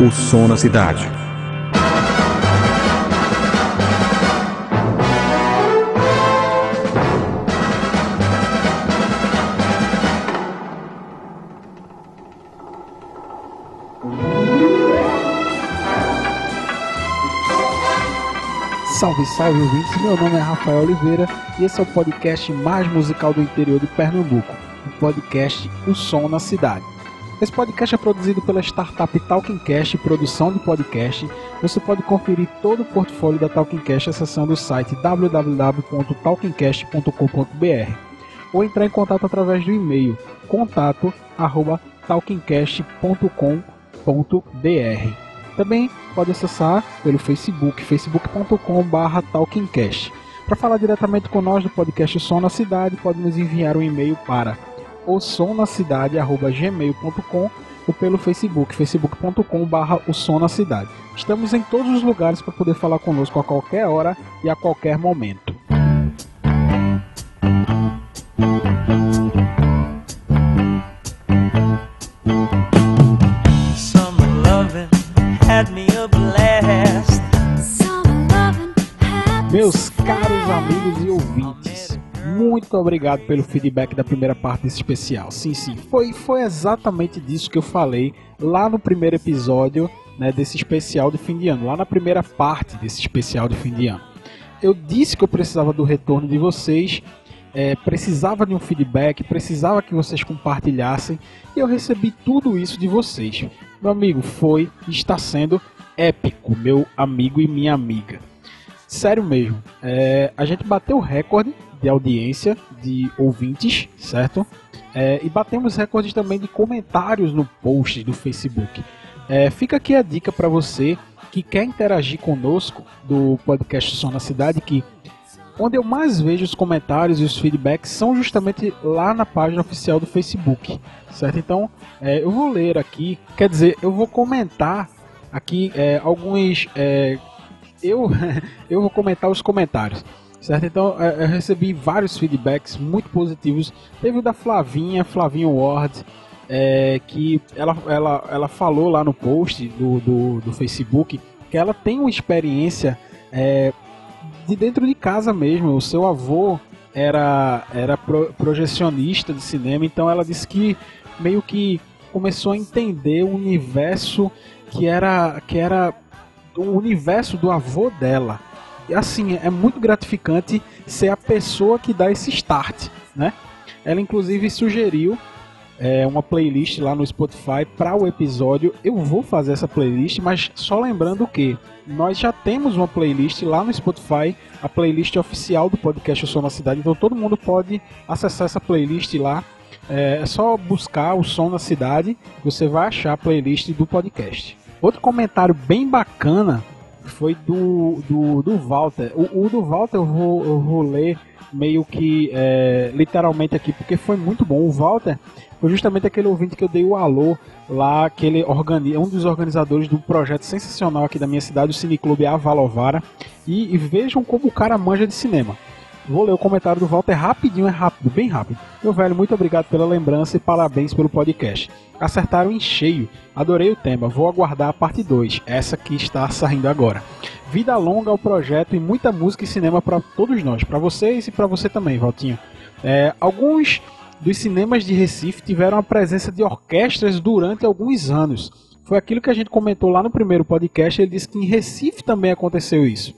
O som na cidade. Salve, salve ouvintes, meu nome é Rafael Oliveira e esse é o podcast mais musical do interior de Pernambuco, o podcast O Som na Cidade. Esse podcast é produzido pela startup Talkincast Produção de Podcast. Você pode conferir todo o portfólio da Talkincast acessando o site www.talkincast.com.br ou entrar em contato através do e-mail contato@talkincast.com.br. Também pode acessar pelo Facebook, facebook.com.br talkingcast. Para falar diretamente com nós do podcast Som na Cidade, pode nos enviar um e-mail para o som na cidade@gmail.com ou pelo Facebook, facebook.com.br o som na cidade. Estamos em todos os lugares para poder falar conosco a qualquer hora e a qualquer momento. Muito obrigado pelo feedback da primeira parte desse especial. Sim, sim, foi, foi exatamente disso que eu falei lá no primeiro episódio né, desse especial de fim de ano, lá na primeira parte desse especial de fim de ano. Eu disse que eu precisava do retorno de vocês, é, precisava de um feedback, precisava que vocês compartilhassem e eu recebi tudo isso de vocês. Meu amigo, foi está sendo épico, meu amigo e minha amiga. Sério mesmo, é, a gente bateu o recorde de audiência, de ouvintes, certo? É, e batemos recordes também de comentários no post do Facebook. É, fica aqui a dica para você que quer interagir conosco do podcast Som na Cidade, que onde eu mais vejo os comentários e os feedbacks são justamente lá na página oficial do Facebook, certo? Então, é, eu vou ler aqui, quer dizer, eu vou comentar aqui é, alguns. é, eu, eu vou comentar os comentários, certo? Então, é, eu recebi vários feedbacks muito positivos. Teve o da Flavinha, Flavinha Ward, é, que ela, ela, ela falou lá no post do, do, do Facebook que ela tem uma experiência é, de dentro de casa mesmo. O seu avô era, era pro, projecionista de cinema, então ela disse que meio que começou a entender o universo que era, que era o universo do avô dela. Assim, é muito gratificante ser a pessoa que dá esse start, né? Ela inclusive sugeriu é, uma playlist lá no Spotify para o episódio. Eu vou fazer essa playlist, mas só lembrando que nós já temos uma playlist lá no Spotify, a playlist oficial do podcast Eu Sou na Cidade, então todo mundo pode acessar essa playlist lá. É, é só buscar o Som na Cidade, você vai achar a playlist do podcast. Outro comentário bem bacana foi do, do, do Walter. O, o do Walter eu vou, eu vou ler meio que é, literalmente aqui, porque foi muito bom. O Walter foi justamente aquele ouvinte que eu dei o alô lá, que ele organiza, um dos organizadores do projeto sensacional aqui da minha cidade, o Cineclube Avalovara. E, e vejam como o cara manja de cinema. Vou ler o comentário do Walter rapidinho, é rápido, bem rápido. Meu velho, muito obrigado pela lembrança e parabéns pelo podcast. Acertaram em cheio. Adorei o tema. Vou aguardar a parte 2, essa que está saindo agora. Vida longa ao projeto e muita música e cinema para todos nós, para vocês e para você também, Valtinho. É, alguns dos cinemas de Recife tiveram a presença de orquestras durante alguns anos. Foi aquilo que a gente comentou lá no primeiro podcast. Ele disse que em Recife também aconteceu isso.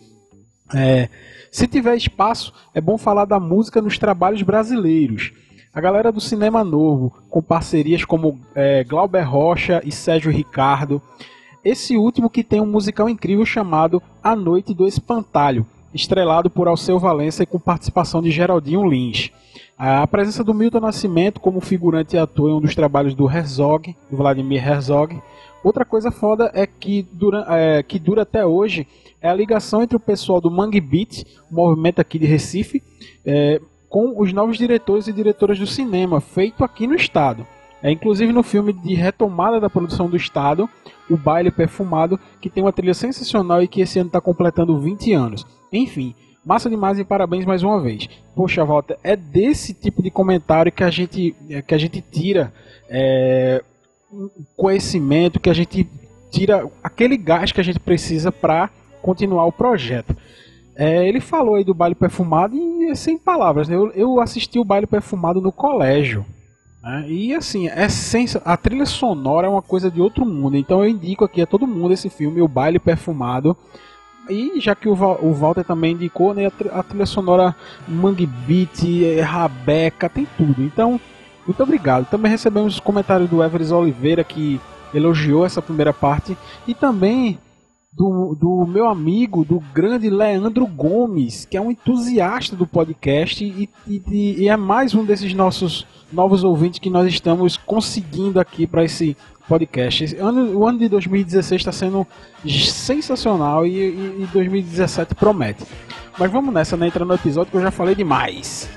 É, se tiver espaço, é bom falar da música nos trabalhos brasileiros. A galera do Cinema Novo, com parcerias como é, Glauber Rocha e Sérgio Ricardo. Esse último que tem um musical incrível chamado A Noite do Espantalho, estrelado por Alceu Valença e com participação de Geraldinho Lins. A presença do Milton Nascimento como figurante e ator em um dos trabalhos do Herzog, do Vladimir Herzog. Outra coisa foda é que dura, é, que dura até hoje é a ligação entre o pessoal do Mangue Beat, o movimento aqui de Recife, é, com os novos diretores e diretoras do cinema, feito aqui no estado. É, inclusive no filme de retomada da produção do estado, O Baile Perfumado, que tem uma trilha sensacional e que esse ano está completando 20 anos. Enfim, massa demais e parabéns mais uma vez. Poxa, Walter, é desse tipo de comentário que a gente, que a gente tira é, conhecimento, que a gente tira aquele gás que a gente precisa para continuar o projeto. É, ele falou aí do baile perfumado e sem palavras. Né? Eu, eu assisti o baile perfumado no colégio. Né? E assim, é sens... a trilha sonora é uma coisa de outro mundo. Então eu indico aqui a todo mundo esse filme, O Baile Perfumado. E já que o, o Walter também indicou, né, a trilha sonora Mangue Beat, é, Rabeca, tem tudo. Então, muito obrigado. Também recebemos os comentários do Everest Oliveira que elogiou essa primeira parte e também do, do meu amigo, do grande Leandro Gomes, que é um entusiasta do podcast e, e, e é mais um desses nossos novos ouvintes que nós estamos conseguindo aqui para esse podcast. Ano, o ano de 2016 está sendo sensacional e, e, e 2017 promete. Mas vamos nessa, né? Entra no episódio que eu já falei demais.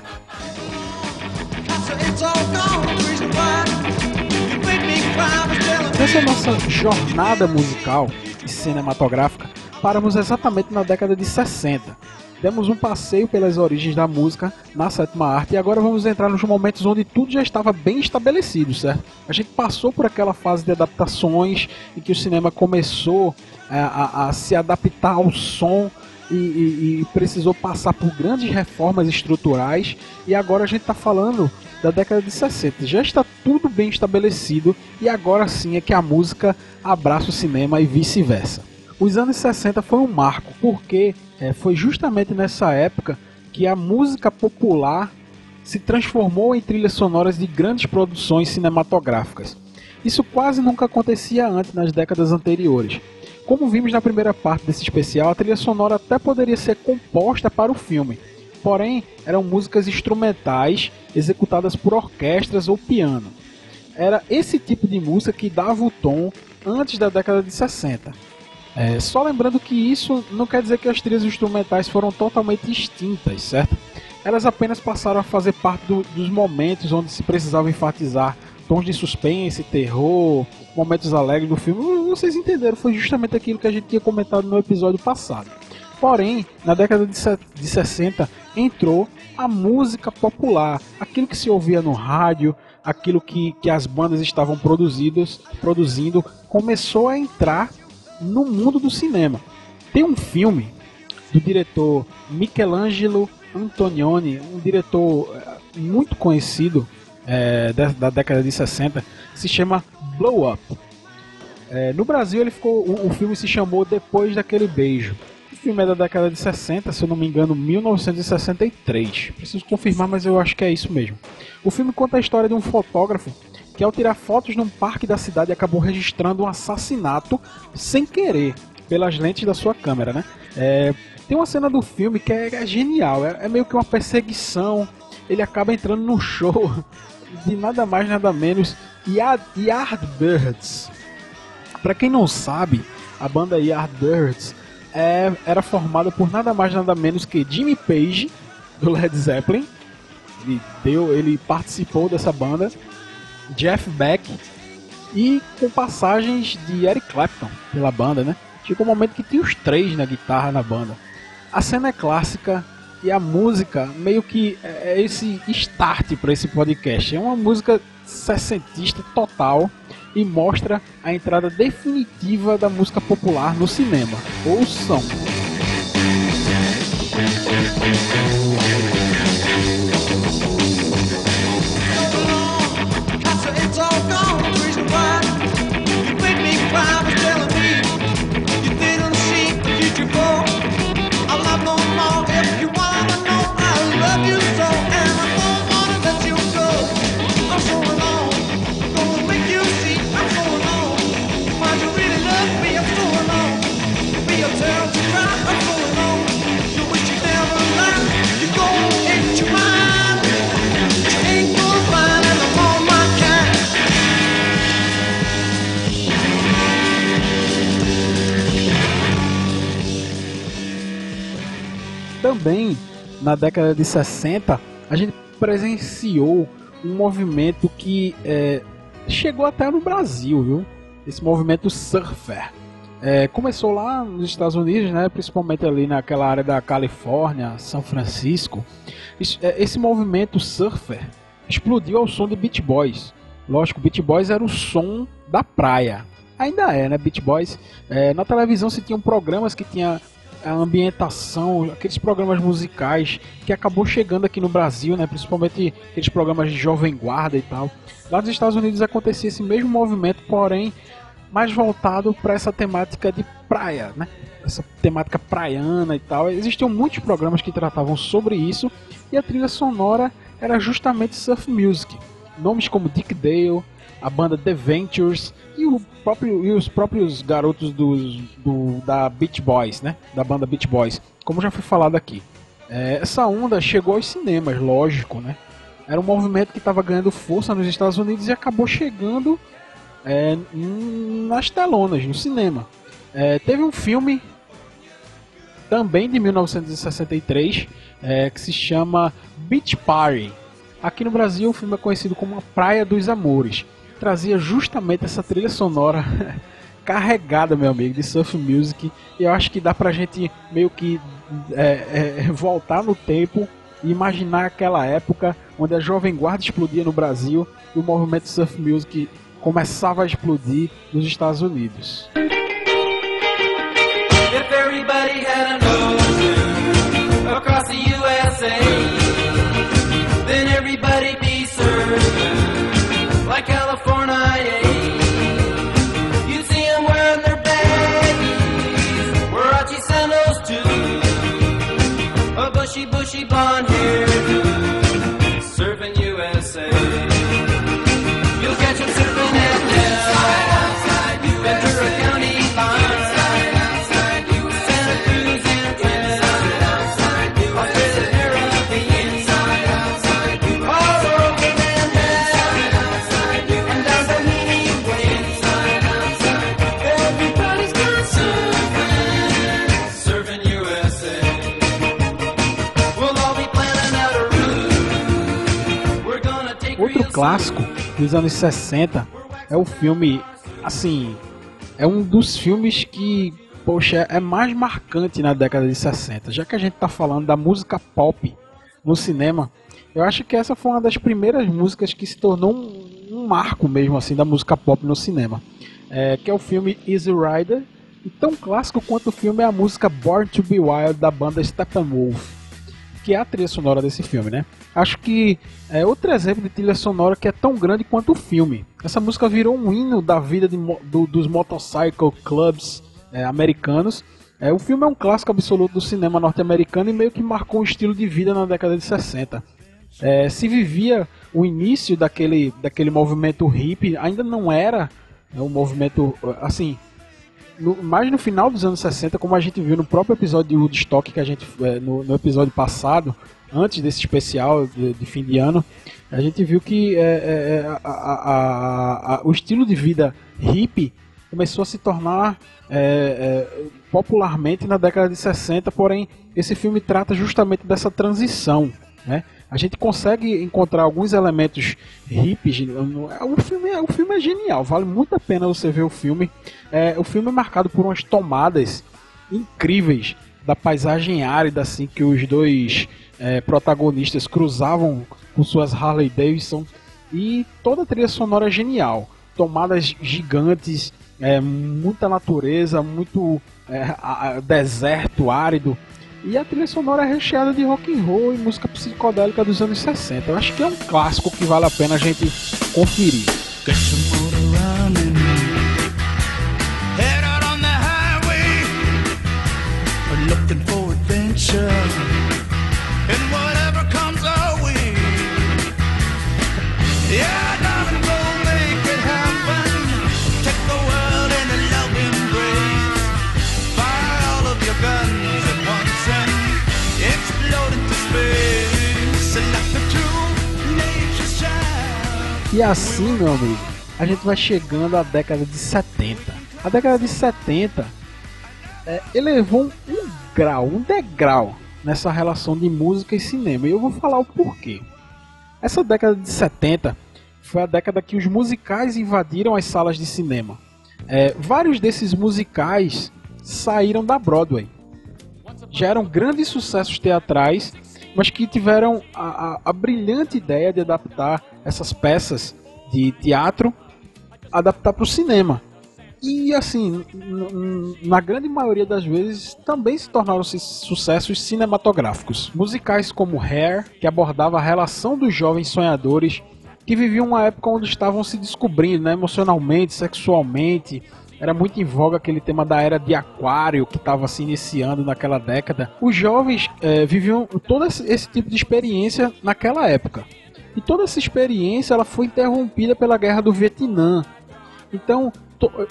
Nessa nossa jornada musical e cinematográfica, paramos exatamente na década de 60. Demos um passeio pelas origens da música na sétima arte e agora vamos entrar nos momentos onde tudo já estava bem estabelecido, certo? A gente passou por aquela fase de adaptações em que o cinema começou a, é, a, a se adaptar ao som e, e, e, precisou passar por grandes reformas estruturais e agora a gente está falando da década de 60. Já está tudo bem estabelecido e agora sim é que a música abraça o cinema e vice-versa. Os anos 60 foi um marco, porque é, foi justamente nessa época que a música popular se transformou em trilhas sonoras de grandes produções cinematográficas. Isso quase nunca acontecia antes nas décadas anteriores. Como vimos na primeira parte desse especial, a trilha sonora até poderia ser composta para o filme, porém eram músicas instrumentais executadas por orquestras ou piano. Era esse tipo de música que dava o tom antes da década de 60. É, só lembrando que isso não quer dizer que as trilhas instrumentais foram totalmente extintas, certo? Elas apenas passaram a fazer parte do, dos momentos onde se precisava enfatizar tons de suspense, terror, momentos alegres do filme. Vocês entenderam, foi justamente aquilo que a gente tinha comentado no episódio passado. Porém, na década de 60 entrou a música popular, aquilo que se ouvia no rádio, aquilo que, que as bandas estavam produzidas, produzindo, começou a entrar no mundo do cinema. Tem um filme do diretor Michelangelo Antonioni, um diretor eh, muito conhecido é, da, da, década de 60, se chama Blow Up. É, no Brasil ele ficou, o, o filme se chamou Depois daquele beijo filme é da década de 60, se eu não me engano, 1963. Preciso confirmar, mas eu acho que é isso mesmo. O filme conta a história de um fotógrafo que, ao tirar fotos num parque da cidade, acabou registrando um assassinato sem querer, pelas lentes da sua câmera, né? É, tem uma cena do filme que é, é genial, é, é, meio que uma perseguição. Ele acaba entrando no show de nada mais nada menos Yardbirds. Para quem não sabe, a banda Yardbirds é, era formada por nada mais nada menos que Jimmy Page do Led Zeppelin. Ele deu, ele participou dessa banda. Jeff Beck e com passagens de Eric Clapton pela banda, né? Chegou um momento que tinha os três na guitarra na banda. A cena é clássica e a música meio que é, é esse start para esse podcast. É uma música sessentista total e mostra a entrada definitiva da música popular no cinema. Ouçam! Também, na década de 60, a gente presenciou um movimento que é, chegou até no Brasil, viu? Esse movimento surfer. É, começou lá nos Estados Unidos, né, principalmente ali naquela área da Califórnia, São Francisco. É, esse movimento surfer explodiu ao som de Beach Boys. Lógico, Beach Boys era o som da praia. Ainda é, né, Beach Boys? É, na televisão se tinham programas que tinha a ambientação, aqueles programas musicais que acabou chegando aqui no Brasil, né, principalmente aqueles programas de jovem guarda e tal. Lá nos Estados Unidos acontecia esse mesmo movimento, porém mais voltado para essa temática de praia, né? Essa temática praiana e tal. Existiam muitos programas que tratavam sobre isso e a trilha sonora era justamente surf music. Nomes como Dick Dale, a banda The Ventures e, o próprio, e os próprios garotos dos, do, da Beach Boys, né? Da banda Beach Boys, como já foi falado aqui. É, essa onda chegou aos cinemas, lógico, né? Era um movimento que estava ganhando força nos Estados Unidos e acabou chegando é, nas telonas, no cinema. É, teve um filme também de 1963 é, que se chama Beach Party. Aqui no Brasil o filme é conhecido como A Praia dos Amores trazia justamente essa trilha sonora carregada, meu amigo, de surf music. E eu acho que dá pra gente meio que é, é, voltar no tempo e imaginar aquela época onde a Jovem Guarda explodia no Brasil e o movimento surf music começava a explodir nos Estados Unidos. If everybody had an across the USA, Shiva. Clássico dos anos 60 é o filme, assim, é um dos filmes que, poxa, é mais marcante na década de 60. Já que a gente tá falando da música pop no cinema, eu acho que essa foi uma das primeiras músicas que se tornou um, um marco mesmo, assim, da música pop no cinema. É, que é o filme Easy Rider. E tão clássico quanto o filme é a música Born to Be Wild da banda Steppenwolf que é a trilha sonora desse filme, né? Acho que é outro exemplo de trilha sonora que é tão grande quanto o filme. Essa música virou um hino da vida de, do, dos motorcycle clubs é, americanos. É, o filme é um clássico absoluto do cinema norte-americano e meio que marcou um estilo de vida na década de 60. É, se vivia o início daquele, daquele movimento hippie, ainda não era é, um movimento assim no, mais no final dos anos 60, como a gente viu no próprio episódio de Woodstock, que a gente é, no, no, episódio passado, antes desse especial de, de, fim de ano, a gente viu que é, é, é a, a, a, o estilo de vida hippie começou a se tornar é, é, popularmente na década de 60, porém esse filme trata justamente dessa transição, né? A gente consegue encontrar alguns elementos hippies. O filme, é, o filme é genial, vale muito a pena você ver o filme. É, o filme é marcado por umas tomadas incríveis da paisagem árida, assim, que os dois é, protagonistas cruzavam com suas Harley Davidson. E toda a trilha sonora é genial. Tomadas gigantes, é, muita natureza, muito é, deserto árido. E a trilha sonora é recheada de rock and roll e música psicodélica dos anos 60. Eu acho que é um clássico que vale a pena a gente conferir. E assim, meu amigo, a gente vai chegando à década de 70. A década de 70 é, elevou um grau, um degrau nessa relação de música e cinema. E eu vou falar o porquê. Essa década de 70 foi a década que os musicais invadiram as salas de cinema. É, vários desses musicais saíram da Broadway. Já eram grandes sucessos teatrais mas que tiveram a, a, a brilhante ideia de adaptar essas peças de teatro, adaptar para o cinema. E assim, na grande maioria das vezes, também se tornaram -se sucessos cinematográficos. Musicais como Hair, que abordava a relação dos jovens sonhadores que viviam uma época onde estavam se descobrindo né, emocionalmente, sexualmente. Era muito em voga aquele tema da era de Aquário que estava se iniciando naquela década. Os jovens é, viviam todo esse tipo de experiência naquela época. E toda essa experiência ela foi interrompida pela guerra do Vietnã. Então,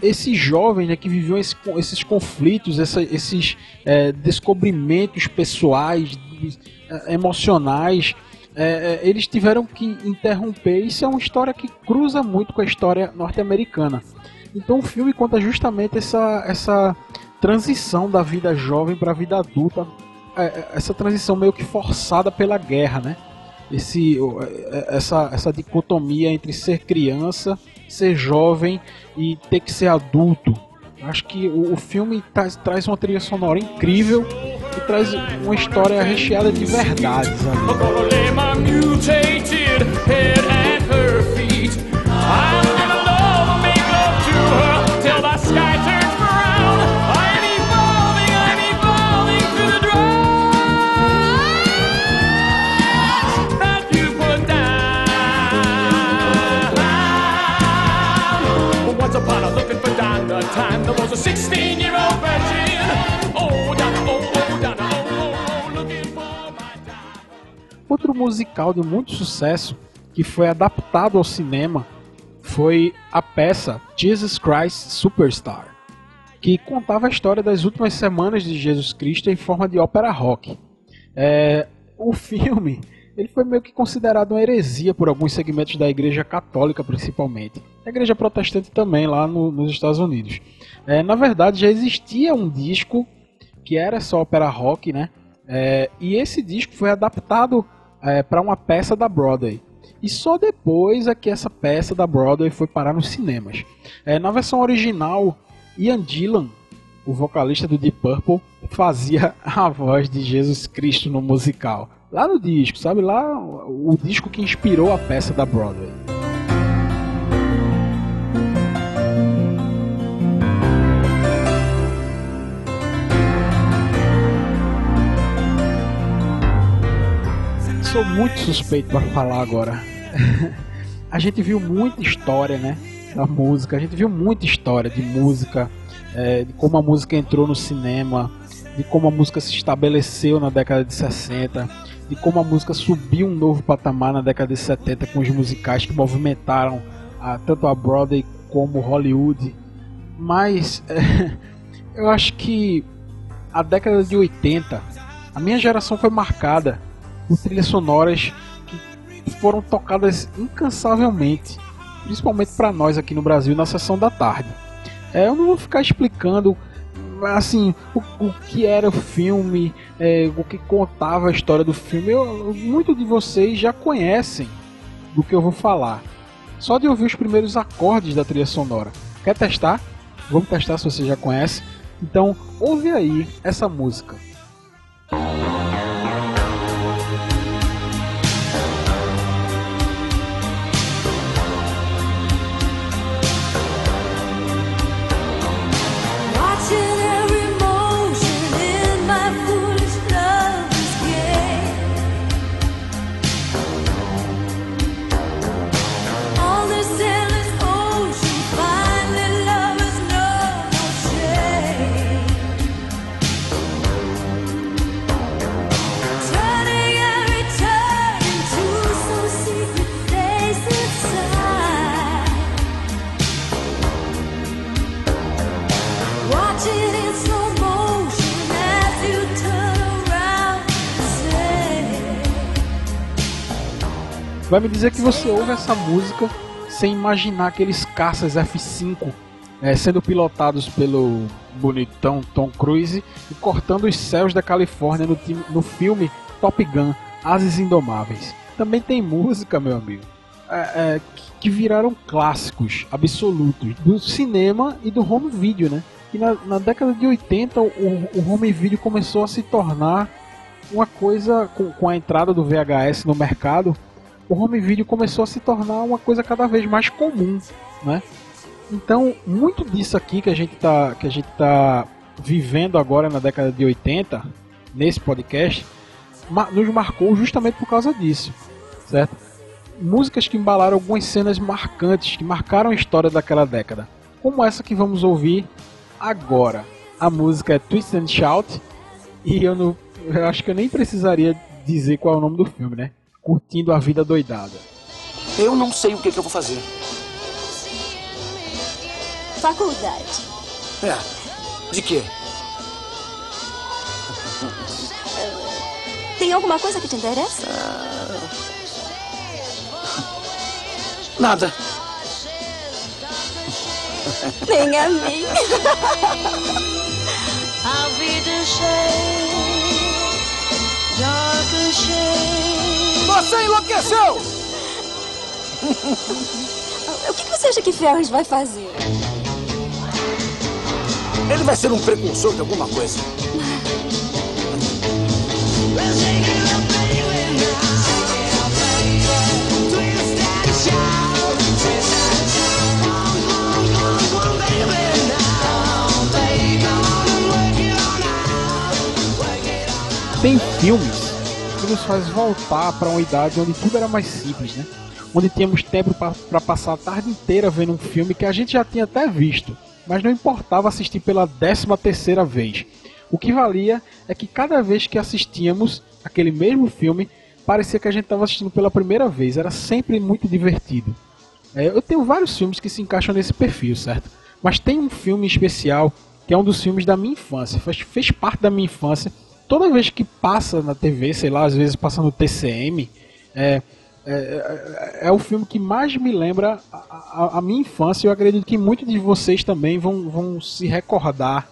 esses jovens né, que viviam esse, esses conflitos, essa, esses é, descobrimentos pessoais, é, emocionais, é, é, eles tiveram que interromper. Isso é uma história que cruza muito com a história norte-americana. Então o filme conta justamente essa, essa transição da vida jovem para a vida adulta, é, essa transição meio que forçada pela guerra, né? Esse, essa, essa dicotomia entre ser criança, ser jovem e ter que ser adulto. Acho que o, o filme traz, traz uma trilha sonora incrível e traz uma história recheada de verdades. time musical de muito sucesso que foi adaptado ao cinema foi a peça Jesus Christ Superstar, que contava a história das últimas semanas de Jesus Cristo em forma de ópera rock. É, o filme ele foi meio que considerado uma heresia por alguns segmentos da Igreja Católica, principalmente. A Igreja Protestante também, lá no, nos Estados Unidos. É, na verdade, já existia um disco que era só ópera rock, né? É, e esse disco foi adaptado é, para uma peça da Broadway. E só depois é que essa peça da Broadway foi parar nos cinemas. É, na versão original, Ian Gillan, o vocalista do Deep Purple, fazia a voz de Jesus Cristo no musical. Lá no disco, sabe? Lá o disco que inspirou a peça da Broadway. Sou muito suspeito para falar agora. a gente viu muita história, né? Da música. A gente viu muita história de música, é, de como a música entrou no cinema, de como a música se estabeleceu na década de 60 de como a música subiu um novo patamar na década de 70 com os musicais que movimentaram a, tanto a Broadway como Hollywood. Mas é, eu acho que a década de 80, a minha geração foi marcada por trilhas sonoras que foram tocadas incansavelmente, principalmente para nós aqui no Brasil na sessão da tarde. É, eu não vou ficar explicando assim, o, o que era o filme, é, o que contava a história do filme, eu, muito de vocês já conhecem do que eu vou falar. Só de ouvir os primeiros acordes da trilha sonora. Quer testar? Vamos testar se você já conhece. Então, ouve aí essa música. vai dizer que você ouve essa música sem imaginar aqueles caças F5 é, sendo pilotados pelo bonitão Tom Cruise e cortando os céus da Califórnia no, no filme Top Gun Ases Indomáveis. Também tem música, meu amigo, é, é, que viraram clássicos absolutos do cinema e do home video, né? E na, na década de 80 o, o, home video começou a se tornar uma coisa com, com a entrada do VHS no mercado o home video começou a se tornar uma coisa cada vez mais comum, né? Então, muito disso aqui que a gente tá, que a gente tá vivendo agora na década de 80, nesse podcast, nos marcou justamente por causa disso, certo? Músicas que embalaram algumas cenas marcantes, que marcaram a história daquela década, como essa que vamos ouvir agora. A música é Twist and Shout, e eu, não, eu acho que eu nem precisaria dizer qual é o nome do filme, né? Curtindo a Vida Doidada. Eu não sei o que, que eu vou fazer. Faculdade. É. De quê? Tem alguma coisa que te interessa? Nada. Nem a mim. I'll be the shade, darker shade. Você enlouqueceu! O que você acha que Ferris vai fazer? Ele vai ser um precursor de alguma coisa. Tem filmes nos faz voltar para uma idade onde tudo era mais simples, né? Onde tínhamos tempo para passar a tarde inteira vendo um filme que a gente já tinha até visto, mas não importava assistir pela décima terceira vez. O que valia é que cada vez que assistíamos aquele mesmo filme, parecia que a gente estava assistindo pela primeira vez. Era sempre muito divertido. É, eu tenho vários filmes que se encaixam nesse perfil, certo? Mas tem um filme especial que é um dos filmes da minha infância, fez, fez parte da minha infância. Toda vez que passa na TV, sei lá, às vezes passa no TCM, é, é, é, é, o filme que mais me lembra a, a, a, minha infância. Eu acredito que muitos de vocês também vão, vão se recordar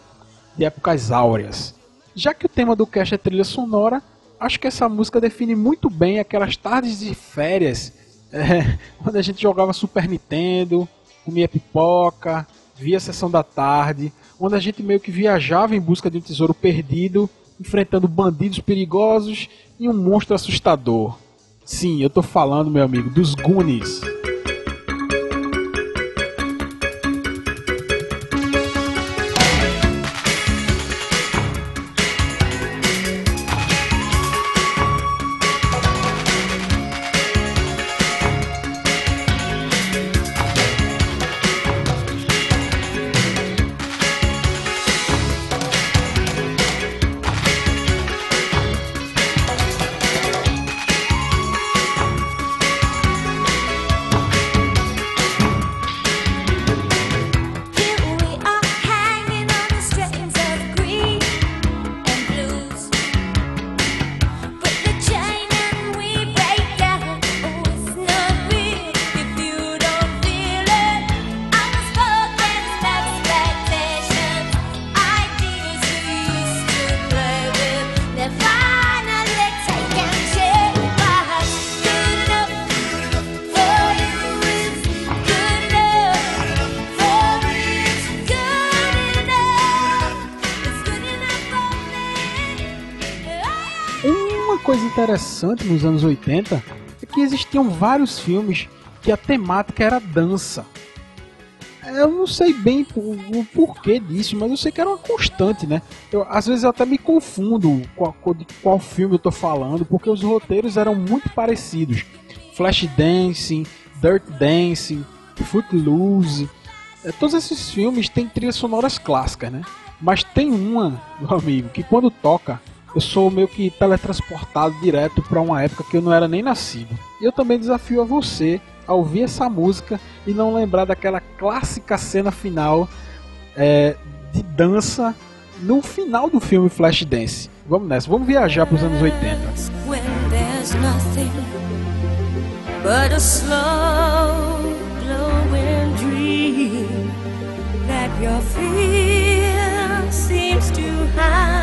de épocas áureas. Já que o tema do cast é trilha sonora, acho que essa música define muito bem aquelas tardes de férias, é, quando a gente jogava Super Nintendo, comia pipoca, via a sessão da tarde, onde a gente meio que viajava em busca de um tesouro perdido, enfrentando bandidos perigosos e um monstro assustador. Sim, eu tô falando, meu amigo, dos Goonies. Interessante nos anos 80 é que existiam vários filmes que a temática era dança. Eu não sei bem o, o porquê disso, mas eu sei que era uma constante, né? Eu, às vezes eu até me confundo qual, de qual filme eu tô falando, porque os roteiros eram muito parecidos. Flash Dancing, Dirt Dancing, Footloose. É, todos esses filmes têm trilhas sonoras clássicas, né? Mas tem uma, meu amigo, que quando toca, eu sou meio que teletransportado direto para uma época que eu não era nem nascido. E eu também desafio a você a ouvir essa música e não lembrar daquela clássica cena final é, de dança no final do filme Flashdance. Vamos nessa, vamos viajar para os anos 80. But a slow glowing dream that your fear seems to hide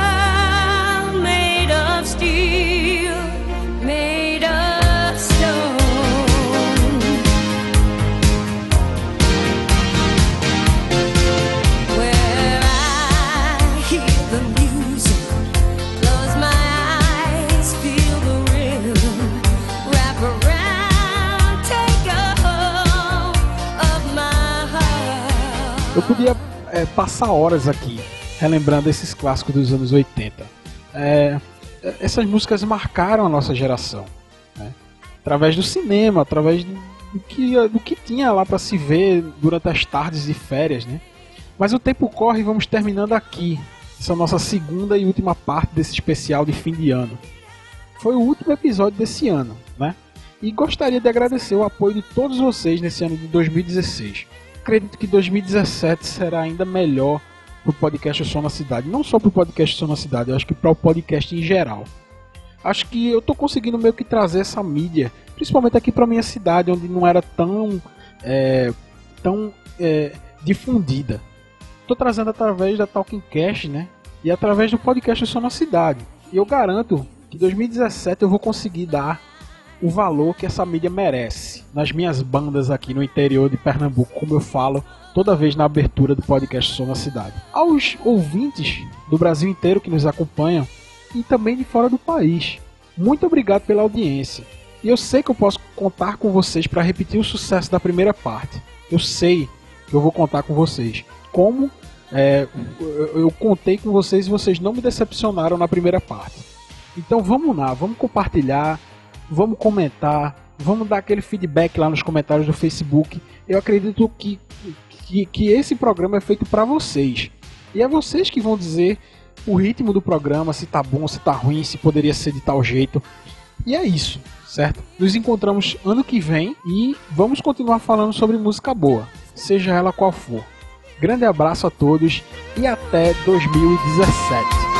Eu podia é, passar horas aqui relembrando esses clássicos dos anos 80. É, essas músicas marcaram a nossa geração. Né? Através do cinema, através do, que, do que tinha lá para se ver durante as tardes de férias. Né? Mas o tempo corre e vamos terminando aqui. Essa nossa segunda e última parte desse especial de fim de ano. Foi o último episódio desse ano, né? E gostaria de agradecer o apoio de todos vocês nesse ano de 2016. Acredito que 2017 será ainda melhor para o podcast Som na Cidade. Não só para o podcast Som na Cidade, eu acho que para o podcast em geral. Acho que eu estou conseguindo meio que trazer essa mídia, principalmente aqui para minha cidade, onde não era tão, é, tão é, difundida. Estou trazendo através da Talking Cash, né? E através do podcast Som na Cidade. E eu garanto que 2017 eu vou conseguir dar o valor que essa mídia merece nas minhas bandas aqui no interior de Pernambuco, como eu falo toda vez na abertura do podcast Som na Cidade. Aos ouvintes do Brasil inteiro que nos acompanham e também de fora do país, muito obrigado pela audiência. E eu sei que eu posso contar com vocês para repetir o sucesso da primeira parte. Eu sei que eu vou contar com vocês. Como é, eu, contei com vocês e vocês não me decepcionaram na primeira parte. Então vamos lá, vamos compartilhar, vamos comentar, vamos dar aquele feedback lá nos comentários do Facebook. Eu acredito que, que, que esse programa é feito para vocês. E é vocês que vão dizer o ritmo do programa, se tá bom, se tá ruim, se poderia ser de tal jeito. E é isso, certo? Nos encontramos ano que vem e vamos continuar falando sobre música boa, seja ela qual for. Grande abraço a todos e até 2017.